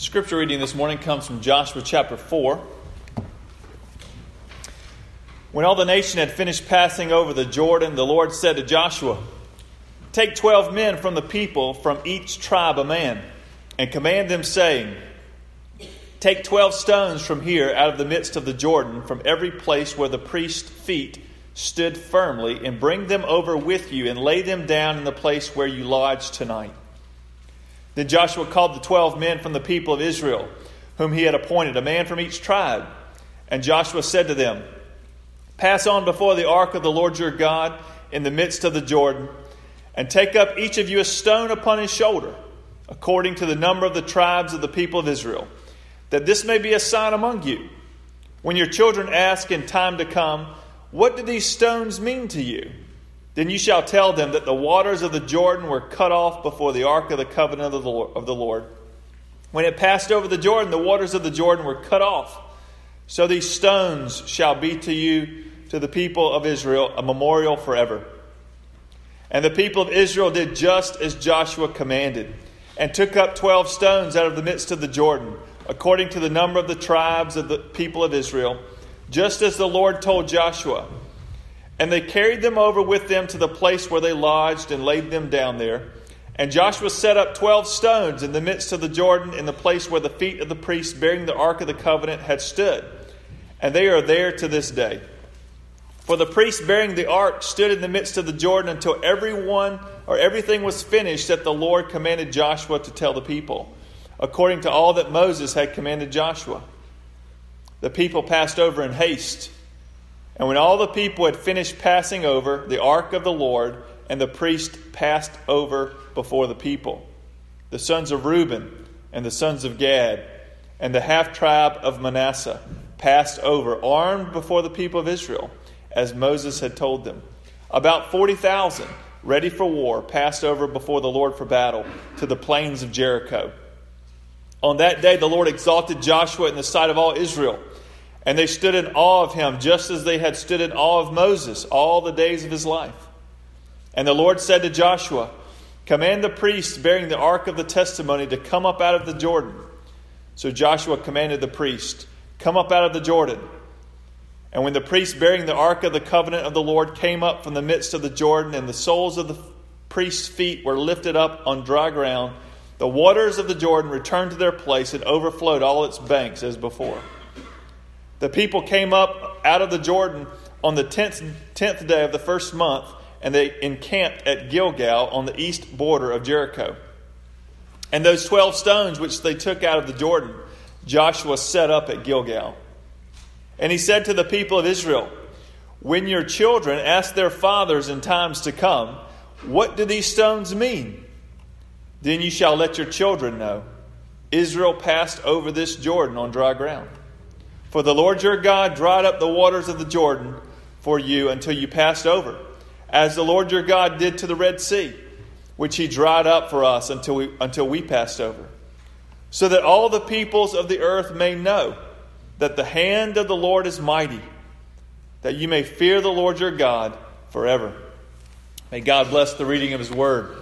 Scripture reading this morning comes from Joshua chapter 4. When all the nation had finished passing over the Jordan, the Lord said to Joshua, Take twelve men from the people, from each tribe a man, and command them, saying, Take twelve stones from here out of the midst of the Jordan, from every place where the priest's feet stood firmly, and bring them over with you, and lay them down in the place where you lodge tonight. Then Joshua called the twelve men from the people of Israel, whom he had appointed, a man from each tribe. And Joshua said to them, Pass on before the ark of the Lord your God in the midst of the Jordan, and take up each of you a stone upon his shoulder, according to the number of the tribes of the people of Israel, that this may be a sign among you. When your children ask in time to come, What do these stones mean to you? Then you shall tell them that the waters of the Jordan were cut off before the ark of the covenant of the Lord. When it passed over the Jordan, the waters of the Jordan were cut off. So these stones shall be to you, to the people of Israel, a memorial forever. And the people of Israel did just as Joshua commanded, and took up twelve stones out of the midst of the Jordan, according to the number of the tribes of the people of Israel, just as the Lord told Joshua. And they carried them over with them to the place where they lodged and laid them down there. And Joshua set up twelve stones in the midst of the Jordan in the place where the feet of the priests bearing the ark of the covenant had stood. And they are there to this day. For the priests bearing the ark stood in the midst of the Jordan until everyone or everything was finished that the Lord commanded Joshua to tell the people, according to all that Moses had commanded Joshua. The people passed over in haste and when all the people had finished passing over, the ark of the Lord and the priest passed over before the people. The sons of Reuben and the sons of Gad and the half tribe of Manasseh passed over, armed before the people of Israel, as Moses had told them. About 40,000, ready for war, passed over before the Lord for battle to the plains of Jericho. On that day, the Lord exalted Joshua in the sight of all Israel and they stood in awe of him, just as they had stood in awe of Moses all the days of his life. And the Lord said to Joshua, Command the priests bearing the ark of the testimony to come up out of the Jordan. So Joshua commanded the priest, Come up out of the Jordan. And when the priests bearing the ark of the covenant of the Lord came up from the midst of the Jordan, and the soles of the priests' feet were lifted up on dry ground, the waters of the Jordan returned to their place and overflowed all its banks as before. The people came up out of the Jordan on the tenth, tenth day of the first month, and they encamped at Gilgal on the east border of Jericho. And those twelve stones which they took out of the Jordan, Joshua set up at Gilgal. And he said to the people of Israel, When your children ask their fathers in times to come, What do these stones mean? Then you shall let your children know. Israel passed over this Jordan on dry ground. For the Lord your God dried up the waters of the Jordan for you until you passed over, as the Lord your God did to the Red Sea, which he dried up for us until we, until we passed over, so that all the peoples of the earth may know that the hand of the Lord is mighty, that you may fear the Lord your God forever. May God bless the reading of his word.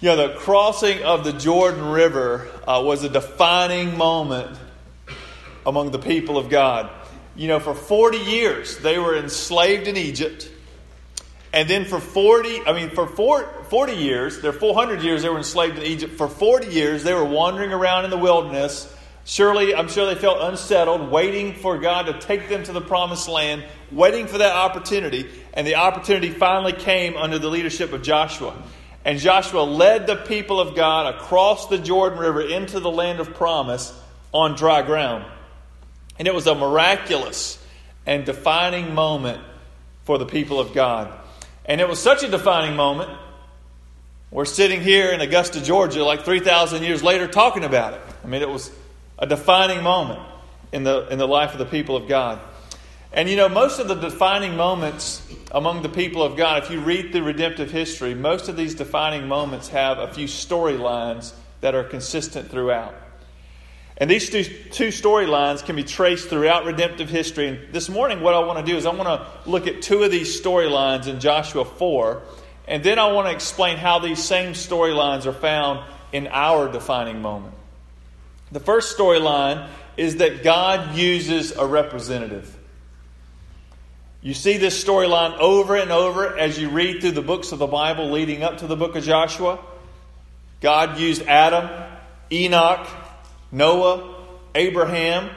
You know, the crossing of the Jordan River uh, was a defining moment among the people of God. You know, for 40 years they were enslaved in Egypt. And then for 40, I mean, for 40 years, there 400 years they were enslaved in Egypt. For 40 years they were wandering around in the wilderness. Surely, I'm sure they felt unsettled, waiting for God to take them to the promised land, waiting for that opportunity. And the opportunity finally came under the leadership of Joshua. And Joshua led the people of God across the Jordan River into the land of promise on dry ground. And it was a miraculous and defining moment for the people of God. And it was such a defining moment. We're sitting here in Augusta, Georgia, like 3,000 years later, talking about it. I mean, it was a defining moment in the, in the life of the people of God. And you know, most of the defining moments among the people of God, if you read the redemptive history, most of these defining moments have a few storylines that are consistent throughout. And these two, two storylines can be traced throughout redemptive history. And this morning, what I want to do is I want to look at two of these storylines in Joshua 4. And then I want to explain how these same storylines are found in our defining moment. The first storyline is that God uses a representative. You see this storyline over and over as you read through the books of the Bible leading up to the book of Joshua. God used Adam, Enoch, Noah, Abraham,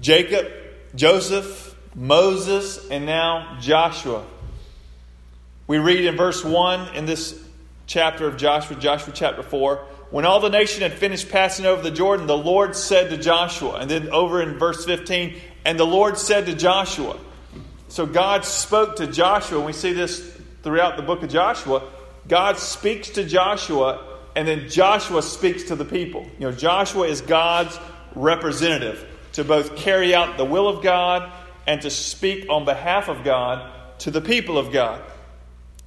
Jacob, Joseph, Moses, and now Joshua. We read in verse 1 in this chapter of Joshua, Joshua chapter 4, when all the nation had finished passing over the Jordan, the Lord said to Joshua, and then over in verse 15, and the Lord said to Joshua. So God spoke to Joshua, and we see this throughout the book of Joshua. God speaks to Joshua, and then Joshua speaks to the people. You know, Joshua is God's representative to both carry out the will of God and to speak on behalf of God to the people of God.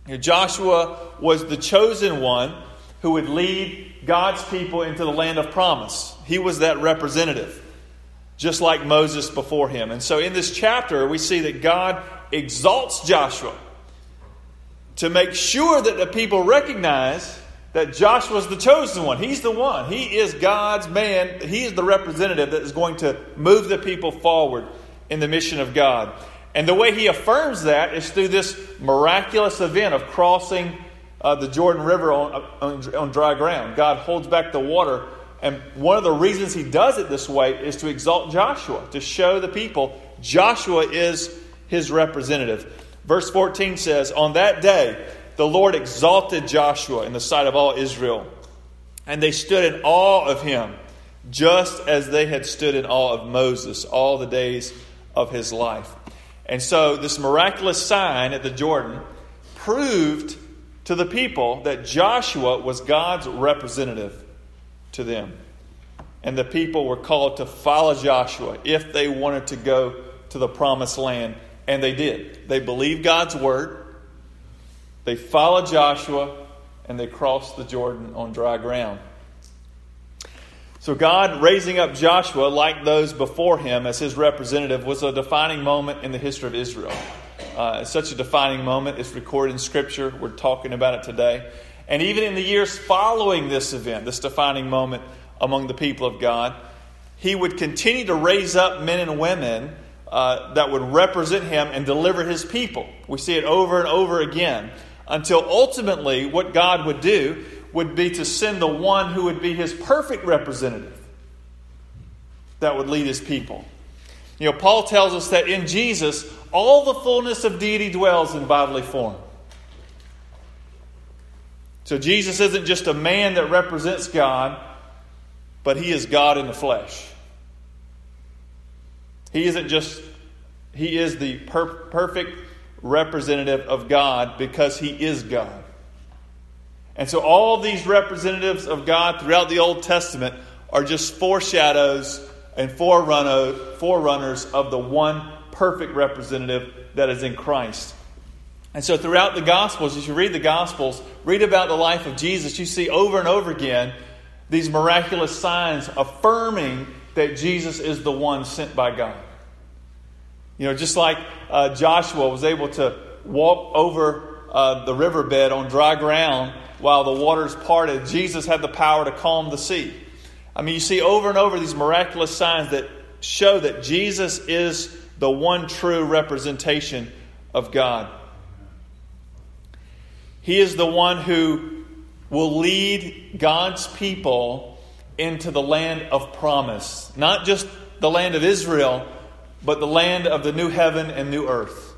You know, Joshua was the chosen one who would lead God's people into the land of promise. He was that representative just like Moses before him. And so in this chapter, we see that God exalts Joshua to make sure that the people recognize that Joshua's the chosen one. He's the one. He is God's man. He is the representative that is going to move the people forward in the mission of God. And the way he affirms that is through this miraculous event of crossing uh, the Jordan River on, on, on dry ground. God holds back the water and one of the reasons he does it this way is to exalt Joshua, to show the people Joshua is his representative. Verse 14 says, On that day, the Lord exalted Joshua in the sight of all Israel, and they stood in awe of him, just as they had stood in awe of Moses all the days of his life. And so, this miraculous sign at the Jordan proved to the people that Joshua was God's representative to them. And the people were called to follow Joshua if they wanted to go to the promised land. And they did. They believed God's word, they followed Joshua, and they crossed the Jordan on dry ground. So, God raising up Joshua, like those before him, as his representative, was a defining moment in the history of Israel. Uh, it's such a defining moment. It's recorded in Scripture. We're talking about it today. And even in the years following this event, this defining moment among the people of God, he would continue to raise up men and women uh, that would represent him and deliver his people. We see it over and over again until ultimately what God would do would be to send the one who would be his perfect representative that would lead his people. You know, Paul tells us that in Jesus, all the fullness of deity dwells in bodily form. So Jesus isn't just a man that represents God, but he is God in the flesh. He isn't just, he is the per- perfect representative of God because he is God. And so all these representatives of God throughout the Old Testament are just foreshadows and forerunners of the one perfect representative that is in Christ. And so, throughout the Gospels, as you read the Gospels, read about the life of Jesus, you see over and over again these miraculous signs affirming that Jesus is the one sent by God. You know, just like uh, Joshua was able to walk over uh, the riverbed on dry ground while the waters parted, Jesus had the power to calm the sea. I mean, you see over and over these miraculous signs that show that Jesus is the one true representation of God. He is the one who will lead God's people into the land of promise. Not just the land of Israel, but the land of the new heaven and new earth.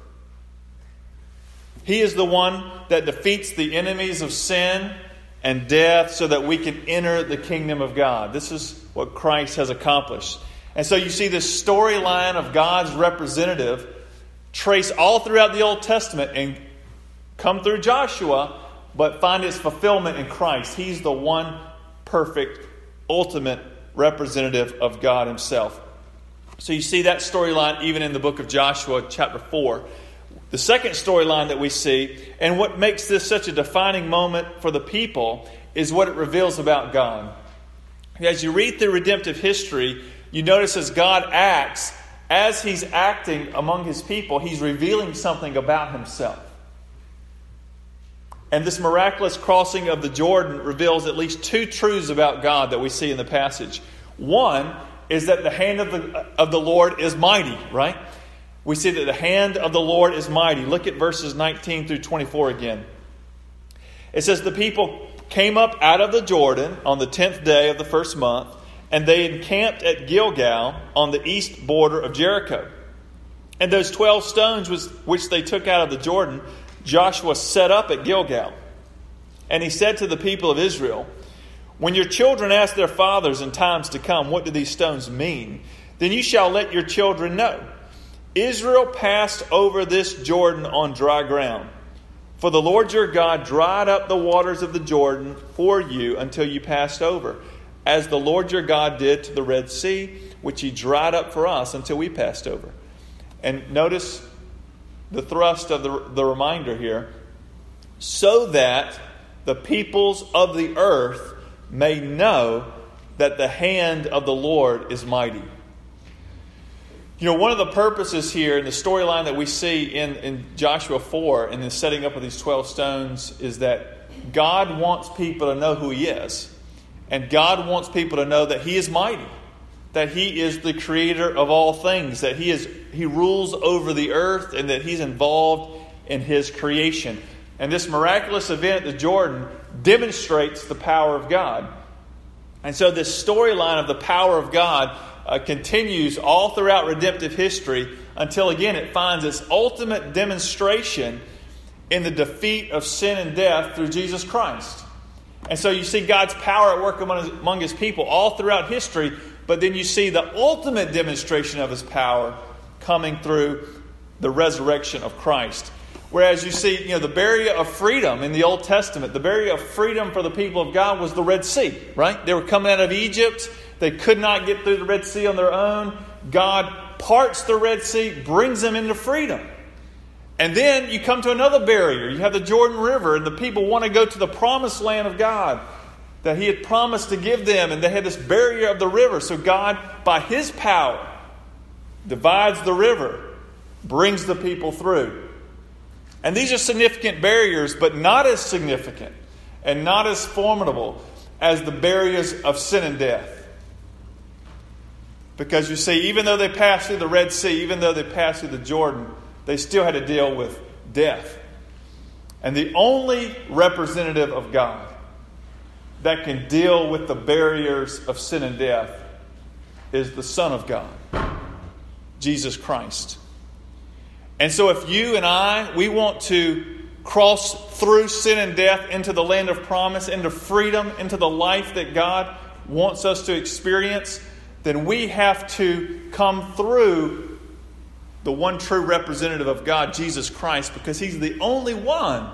He is the one that defeats the enemies of sin and death so that we can enter the kingdom of God. This is what Christ has accomplished. And so you see this storyline of God's representative trace all throughout the Old Testament and come through Joshua, but find its fulfillment in Christ. He's the one perfect, ultimate representative of God Himself. So you see that storyline even in the book of Joshua, chapter 4. The second storyline that we see, and what makes this such a defining moment for the people, is what it reveals about God. As you read through redemptive history, you notice as God acts, as He's acting among His people, He's revealing something about Himself. And this miraculous crossing of the Jordan reveals at least two truths about God that we see in the passage. One is that the hand of the, of the Lord is mighty, right? We see that the hand of the Lord is mighty. Look at verses 19 through 24 again. It says, The people came up out of the Jordan on the tenth day of the first month, and they encamped at Gilgal on the east border of Jericho. And those twelve stones was, which they took out of the Jordan, Joshua set up at Gilgal. And he said to the people of Israel, When your children ask their fathers in times to come, What do these stones mean? then you shall let your children know. Israel passed over this Jordan on dry ground. For the Lord your God dried up the waters of the Jordan for you until you passed over, as the Lord your God did to the Red Sea, which he dried up for us until we passed over. And notice the thrust of the, the reminder here so that the peoples of the earth may know that the hand of the Lord is mighty. You know, one of the purposes here in the storyline that we see in, in Joshua 4 in the setting up of these 12 stones is that God wants people to know who He is. And God wants people to know that He is mighty, that He is the creator of all things, that He, is, he rules over the earth, and that He's involved in His creation. And this miraculous event at the Jordan demonstrates the power of God. And so, this storyline of the power of God uh, continues all throughout redemptive history until again it finds its ultimate demonstration in the defeat of sin and death through Jesus Christ. And so you see God's power at work among his, among his people all throughout history, but then you see the ultimate demonstration of his power coming through the resurrection of Christ. Whereas you see, you know, the barrier of freedom in the Old Testament, the barrier of freedom for the people of God was the Red Sea, right? They were coming out of Egypt. They could not get through the Red Sea on their own. God parts the Red Sea, brings them into freedom. And then you come to another barrier. You have the Jordan River, and the people want to go to the promised land of God that He had promised to give them, and they had this barrier of the river. So God, by His power, divides the river, brings the people through. And these are significant barriers, but not as significant and not as formidable as the barriers of sin and death. Because you see, even though they passed through the Red Sea, even though they passed through the Jordan, they still had to deal with death. And the only representative of God that can deal with the barriers of sin and death is the Son of God, Jesus Christ. And so, if you and I, we want to cross through sin and death into the land of promise, into freedom, into the life that God wants us to experience, then we have to come through the one true representative of God, Jesus Christ, because He's the only one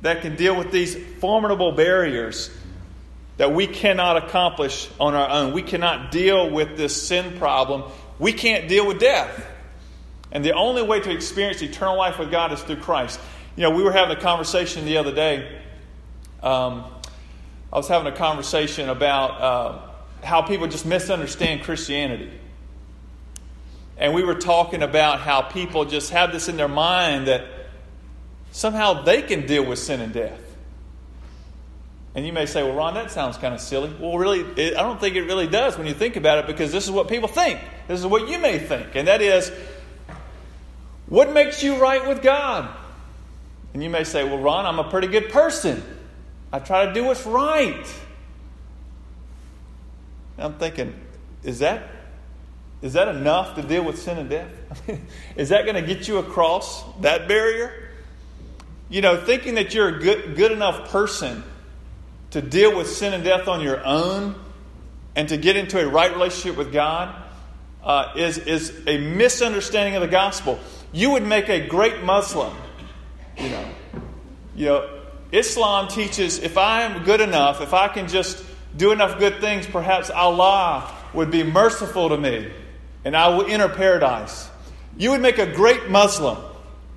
that can deal with these formidable barriers that we cannot accomplish on our own. We cannot deal with this sin problem. We can't deal with death. And the only way to experience eternal life with God is through Christ. You know, we were having a conversation the other day. Um, I was having a conversation about uh, how people just misunderstand Christianity. And we were talking about how people just have this in their mind that somehow they can deal with sin and death. And you may say, well, Ron, that sounds kind of silly. Well, really, it, I don't think it really does when you think about it because this is what people think. This is what you may think. And that is, what makes you right with God? And you may say, well, Ron, I'm a pretty good person. I try to do what's right. I'm thinking, is that is that enough to deal with sin and death? is that going to get you across that barrier? You know, thinking that you're a good, good enough person to deal with sin and death on your own and to get into a right relationship with God uh, is, is a misunderstanding of the gospel. You would make a great Muslim. You know, you know, Islam teaches if I am good enough, if I can just do enough good things, perhaps Allah would be merciful to me and I will enter paradise. You would make a great Muslim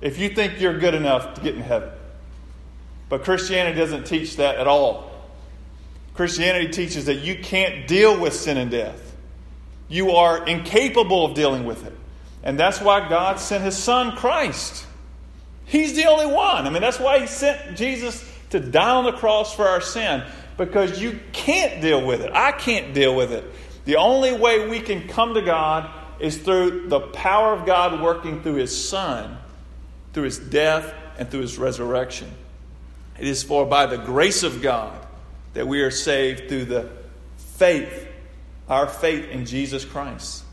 if you think you're good enough to get in heaven. But Christianity doesn't teach that at all. Christianity teaches that you can't deal with sin and death. You are incapable of dealing with it. And that's why God sent his son, Christ. He's the only one. I mean, that's why he sent Jesus to die on the cross for our sin because you can't deal with it. I can't deal with it. The only way we can come to God is through the power of God working through His Son, through His death, and through His resurrection. It is for by the grace of God that we are saved through the faith, our faith in Jesus Christ.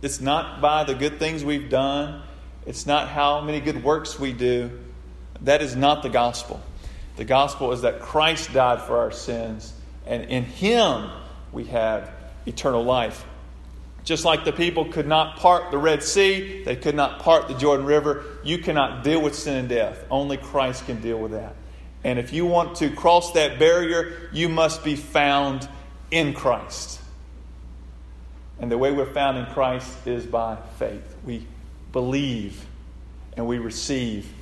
It's not by the good things we've done, it's not how many good works we do. That is not the gospel. The gospel is that Christ died for our sins, and in Him we have eternal life. Just like the people could not part the Red Sea, they could not part the Jordan River, you cannot deal with sin and death. Only Christ can deal with that. And if you want to cross that barrier, you must be found in Christ. And the way we're found in Christ is by faith. We believe and we receive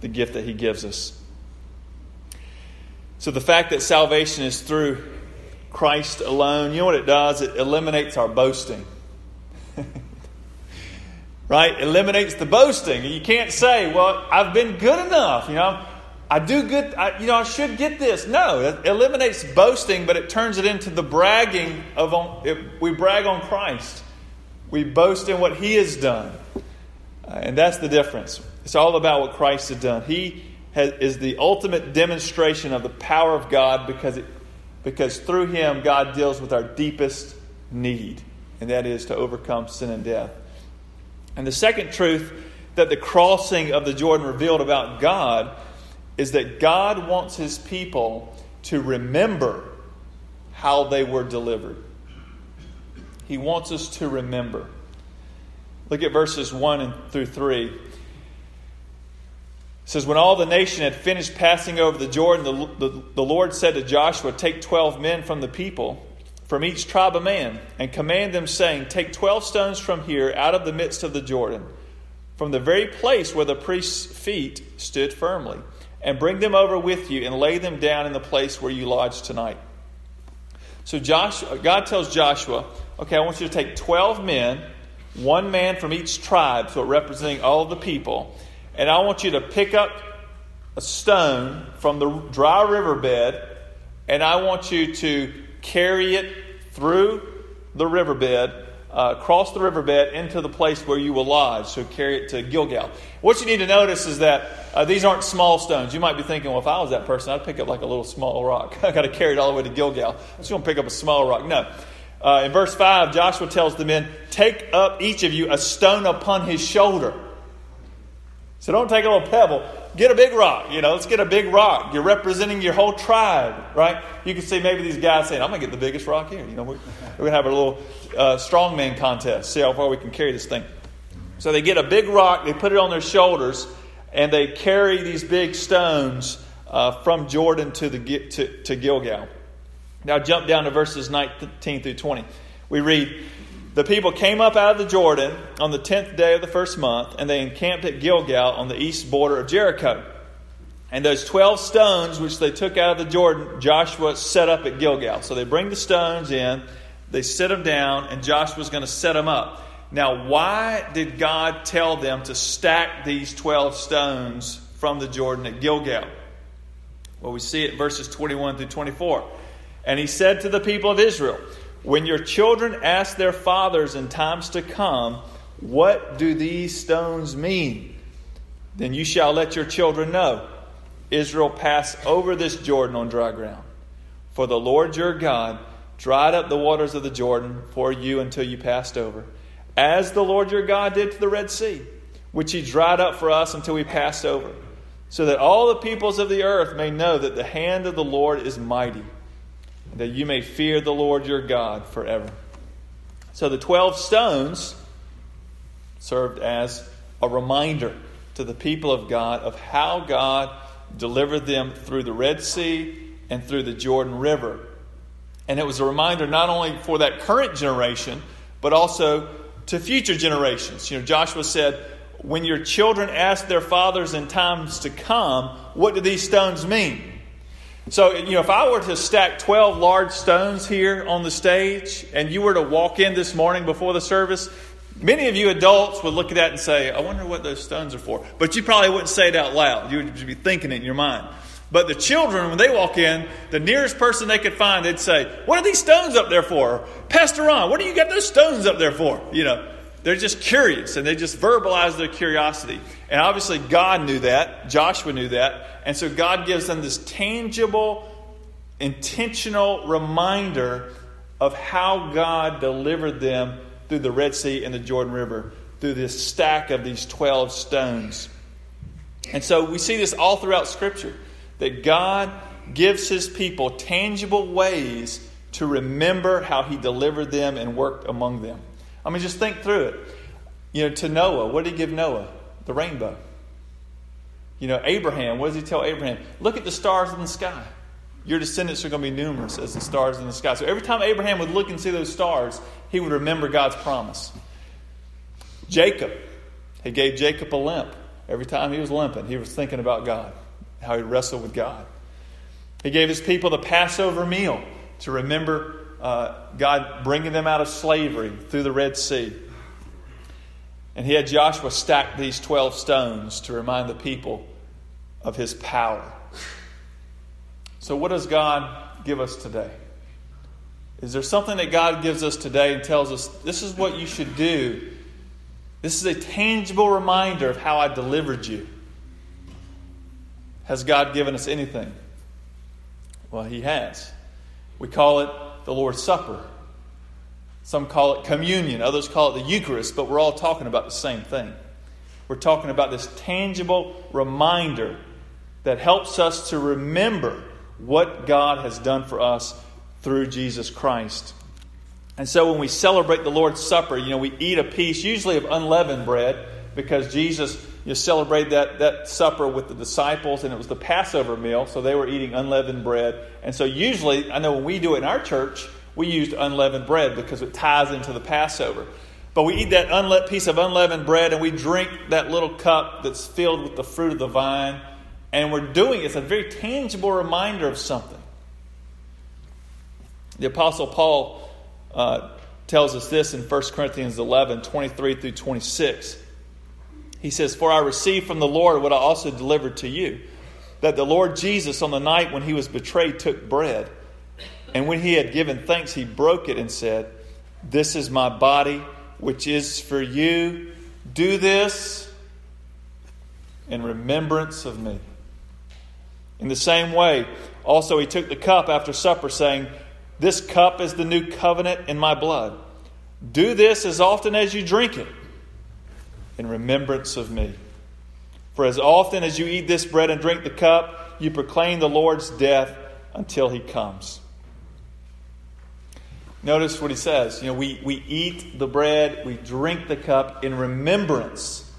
the gift that He gives us. So the fact that salvation is through Christ alone, you know what it does? It eliminates our boasting. right? Eliminates the boasting. You can't say, well, I've been good enough, you know. I do good, I, you know, I should get this. No, it eliminates boasting, but it turns it into the bragging of, on, it, we brag on Christ. We boast in what He has done. Uh, and that's the difference. It's all about what Christ has done. He has, is the ultimate demonstration of the power of God because, it, because through Him, God deals with our deepest need, and that is to overcome sin and death. And the second truth that the crossing of the Jordan revealed about God is that God wants his people to remember how they were delivered. He wants us to remember. Look at verses 1 and through 3. It says, When all the nation had finished passing over the Jordan, the, the, the Lord said to Joshua, Take 12 men from the people, from each tribe a man, and command them, saying, Take 12 stones from here, out of the midst of the Jordan, from the very place where the priest's feet stood firmly and bring them over with you and lay them down in the place where you lodge tonight. So Joshua, God tells Joshua, okay, I want you to take 12 men, one man from each tribe, so representing all the people, and I want you to pick up a stone from the dry riverbed, and I want you to carry it through the riverbed, uh, cross the riverbed into the place where you will lodge. So carry it to Gilgal. What you need to notice is that uh, these aren't small stones. You might be thinking, well, if I was that person, I'd pick up like a little small rock. I got to carry it all the way to Gilgal. I'm just going to pick up a small rock. No. Uh, in verse 5, Joshua tells the men, Take up each of you a stone upon his shoulder. So don't take a little pebble. Get a big rock. You know, let's get a big rock. You're representing your whole tribe, right? You can see maybe these guys saying, I'm going to get the biggest rock here. You know, we're, we're going to have a little uh, strongman contest, see how far we can carry this thing. So they get a big rock, they put it on their shoulders, and they carry these big stones uh, from Jordan to, the, to, to Gilgal. Now jump down to verses 19 through 20. We read, The people came up out of the Jordan on the tenth day of the first month, and they encamped at Gilgal on the east border of Jericho. And those 12 stones which they took out of the Jordan, Joshua set up at Gilgal. So they bring the stones in, they set them down, and Joshua's going to set them up. Now, why did God tell them to stack these 12 stones from the Jordan at Gilgal? Well, we see it verses 21 through 24. And he said to the people of Israel, When your children ask their fathers in times to come, What do these stones mean? Then you shall let your children know. Israel passed over this Jordan on dry ground. For the Lord your God dried up the waters of the Jordan for you until you passed over as the Lord your God did to the Red Sea, which he dried up for us until we passed over, so that all the peoples of the earth may know that the hand of the Lord is mighty, that you may fear the Lord your God forever. So the 12 stones served as a reminder to the people of God of how God delivered them through the Red Sea and through the Jordan River. And it was a reminder not only for that current generation, but also to future generations. You know, Joshua said, When your children ask their fathers in times to come, what do these stones mean? So, you know, if I were to stack 12 large stones here on the stage and you were to walk in this morning before the service, many of you adults would look at that and say, I wonder what those stones are for. But you probably wouldn't say it out loud. You would be thinking it in your mind. But the children, when they walk in, the nearest person they could find, they'd say, What are these stones up there for? Pastor Ron, what do you got those stones up there for? You know, they're just curious and they just verbalize their curiosity. And obviously, God knew that. Joshua knew that. And so God gives them this tangible, intentional reminder of how God delivered them through the Red Sea and the Jordan River, through this stack of these 12 stones. And so we see this all throughout Scripture that God gives his people tangible ways to remember how he delivered them and worked among them. I mean, just think through it. You know, to Noah, what did he give Noah? The rainbow. You know, Abraham, what does he tell Abraham? Look at the stars in the sky. Your descendants are going to be numerous as the stars in the sky. So every time Abraham would look and see those stars, he would remember God's promise. Jacob, he gave Jacob a limp. Every time he was limping, he was thinking about God, how he wrestled with God. He gave his people the Passover meal to remember uh, God bringing them out of slavery through the Red Sea. And he had Joshua stack these 12 stones to remind the people of his power. So, what does God give us today? Is there something that God gives us today and tells us this is what you should do? This is a tangible reminder of how I delivered you. Has God given us anything? Well, He has. We call it the Lord's Supper. Some call it communion, others call it the Eucharist, but we're all talking about the same thing. We're talking about this tangible reminder that helps us to remember what God has done for us through Jesus Christ. And so when we celebrate the Lord's Supper, you know, we eat a piece, usually of unleavened bread, because Jesus you celebrated that, that supper with the disciples, and it was the Passover meal, so they were eating unleavened bread. And so usually, I know when we do it in our church, we used unleavened bread because it ties into the Passover. But we eat that unle- piece of unleavened bread and we drink that little cup that's filled with the fruit of the vine and we're doing it's a very tangible reminder of something. The Apostle Paul uh, tells us this in 1 Corinthians 11 23 through 26. He says, For I received from the Lord what I also delivered to you, that the Lord Jesus, on the night when he was betrayed, took bread. And when he had given thanks, he broke it and said, This is my body, which is for you. Do this in remembrance of me. In the same way, also he took the cup after supper, saying, This cup is the new covenant in my blood. Do this as often as you drink it in remembrance of me. For as often as you eat this bread and drink the cup, you proclaim the Lord's death until he comes. Notice what he says. You know, we, we eat the bread, we drink the cup in remembrance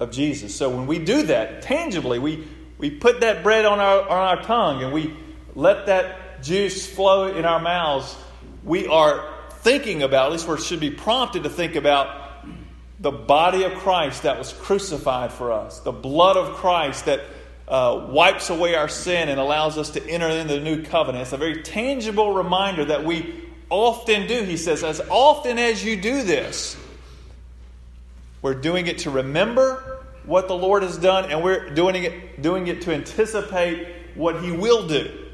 of Jesus. So when we do that tangibly, we, we put that bread on our, on our tongue and we let that juice flow in our mouths, we are thinking about, at least we should be prompted to think about the body of Christ that was crucified for us, the blood of Christ that uh, wipes away our sin and allows us to enter into the new covenant. It's a very tangible reminder that we often do. He says, as often as you do this, we're doing it to remember what the Lord has done, and we're doing it, doing it to anticipate what He will do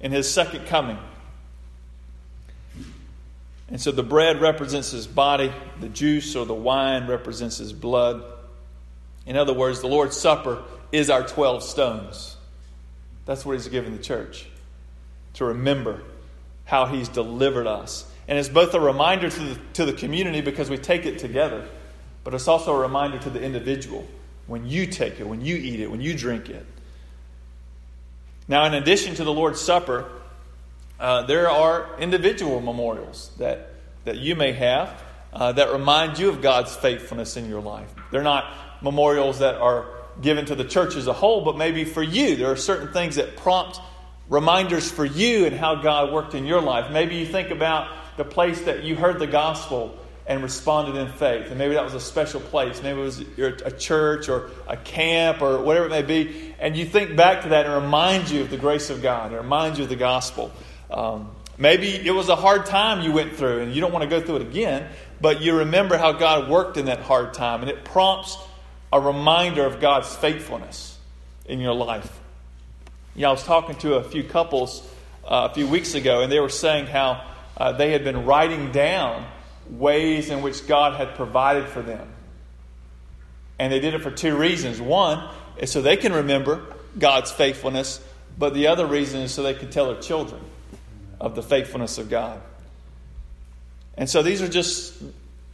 in His second coming. And so the bread represents His body, the juice or the wine represents His blood. In other words, the Lord's Supper is our 12 stones. That's what He's given the church to remember how He's delivered us. And it's both a reminder to the, to the community because we take it together, but it's also a reminder to the individual when you take it, when you eat it, when you drink it. Now, in addition to the Lord's Supper, uh, there are individual memorials that, that you may have uh, that remind you of God's faithfulness in your life. They're not memorials that are given to the church as a whole, but maybe for you. There are certain things that prompt reminders for you and how God worked in your life. Maybe you think about the place that you heard the gospel and responded in faith. And maybe that was a special place. Maybe it was a church or a camp or whatever it may be. And you think back to that and reminds you of the grace of God. It reminds you of the gospel. Um, maybe it was a hard time you went through and you don't want to go through it again, but you remember how God worked in that hard time. And it prompts a reminder of God's faithfulness in your life. You know, I was talking to a few couples uh, a few weeks ago, and they were saying how uh, they had been writing down ways in which God had provided for them. And they did it for two reasons. One is so they can remember God's faithfulness, but the other reason is so they can tell their children of the faithfulness of God. And so these are just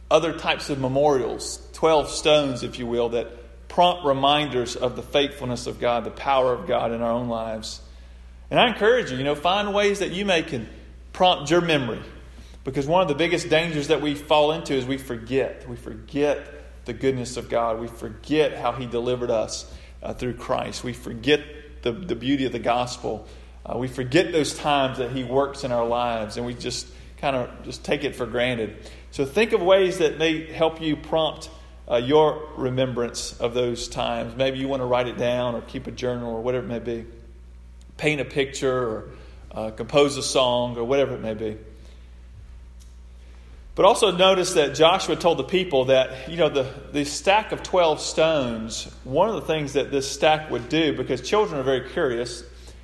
other types of memorials, 12 stones, if you will, that prompt reminders of the faithfulness of God, the power of God in our own lives. And I encourage you, you know, find ways that you may can prompt your memory. Because one of the biggest dangers that we fall into is we forget. We forget the goodness of God. We forget how He delivered us uh, through Christ. We forget the, the beauty of the gospel. Uh, we forget those times that He works in our lives, and we just kind of just take it for granted. So think of ways that may help you prompt uh, your remembrance of those times. Maybe you want to write it down or keep a journal or whatever it may be. Paint a picture or uh, compose a song or whatever it may be. But also notice that Joshua told the people that, you know, the, the stack of 12 stones, one of the things that this stack would do, because children are very curious,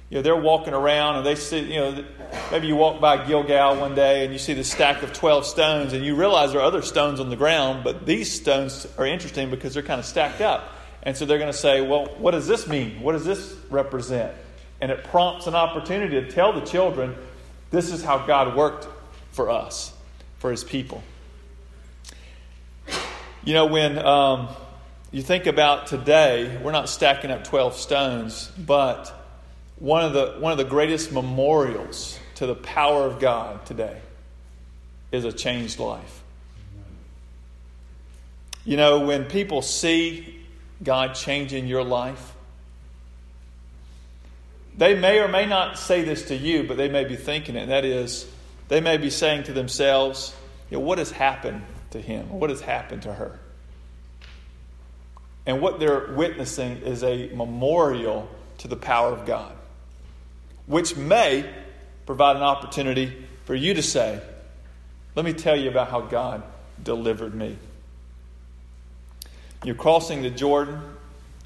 you know, they're walking around and they see, you know, maybe you walk by Gilgal one day and you see the stack of 12 stones and you realize there are other stones on the ground, but these stones are interesting because they're kind of stacked up. And so they're going to say, well, what does this mean? What does this represent? And it prompts an opportunity to tell the children, this is how God worked for us for his people. You know, when um, you think about today, we're not stacking up 12 stones, but one of the, one of the greatest memorials to the power of God today is a changed life. You know, when people see God changing your life, they may or may not say this to you, but they may be thinking it, and that is, they may be saying to themselves, you know, what has happened to him? What has happened to her? And what they're witnessing is a memorial to the power of God, which may provide an opportunity for you to say, Let me tell you about how God delivered me. You're crossing the Jordan,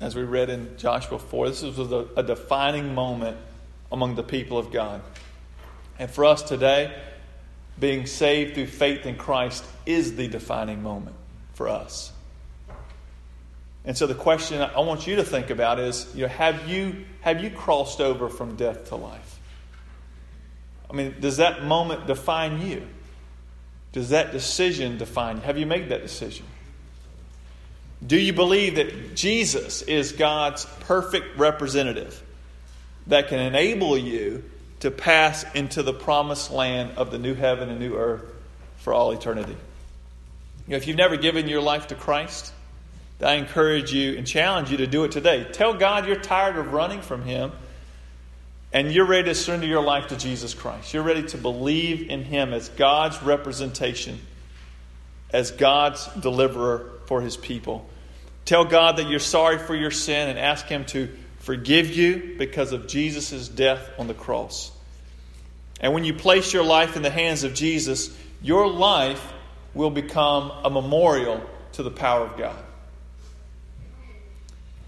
as we read in Joshua 4. This was a, a defining moment among the people of God. And for us today, being saved through faith in Christ is the defining moment for us. And so the question I want you to think about is, you know, have you have you crossed over from death to life? I mean, does that moment define you? Does that decision define you? Have you made that decision? Do you believe that Jesus is God's perfect representative that can enable you to pass into the promised land of the new heaven and new earth for all eternity. You know, if you've never given your life to Christ, I encourage you and challenge you to do it today. Tell God you're tired of running from Him and you're ready to surrender your life to Jesus Christ. You're ready to believe in Him as God's representation, as God's deliverer for His people. Tell God that you're sorry for your sin and ask Him to forgive you because of Jesus' death on the cross. And when you place your life in the hands of Jesus, your life will become a memorial to the power of God.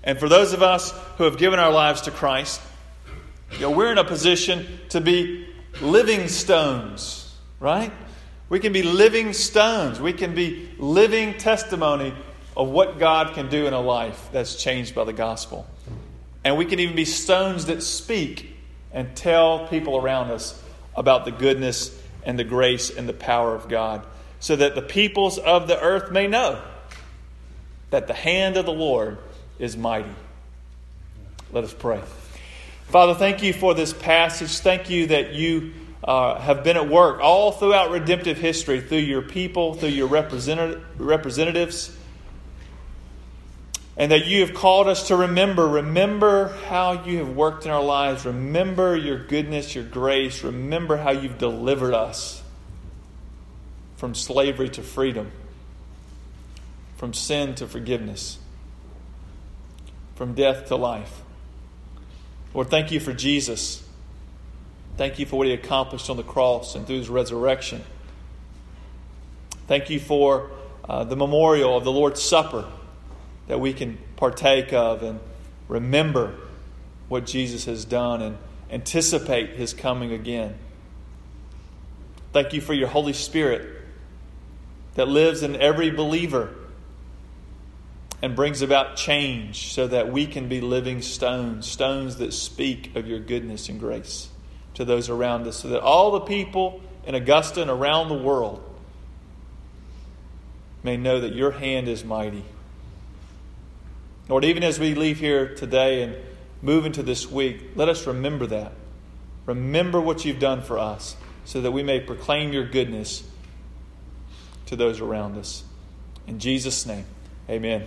And for those of us who have given our lives to Christ, you know, we're in a position to be living stones, right? We can be living stones. We can be living testimony of what God can do in a life that's changed by the gospel. And we can even be stones that speak and tell people around us about the goodness and the grace and the power of God, so that the peoples of the earth may know that the hand of the Lord is mighty. Let us pray. Father, thank you for this passage. Thank you that you uh, have been at work all throughout redemptive history through your people, through your representatives and that you have called us to remember. Remember how you have worked in our lives. Remember your goodness, your grace. Remember how you've delivered us from slavery to freedom, from sin to forgiveness, from death to life. Lord, thank you for Jesus. Thank you for what he accomplished on the cross and through his resurrection. Thank you for uh, the memorial of the Lord's Supper that we can partake of and remember what Jesus has done and anticipate his coming again. Thank you for your Holy Spirit that lives in every believer and brings about change so that we can be living stones, stones that speak of your goodness and grace to those around us, so that all the people in Augusta and around the world may know that your hand is mighty. Lord, even as we leave here today and move into this week, let us remember that. Remember what you've done for us so that we may proclaim your goodness to those around us. In Jesus' name, amen.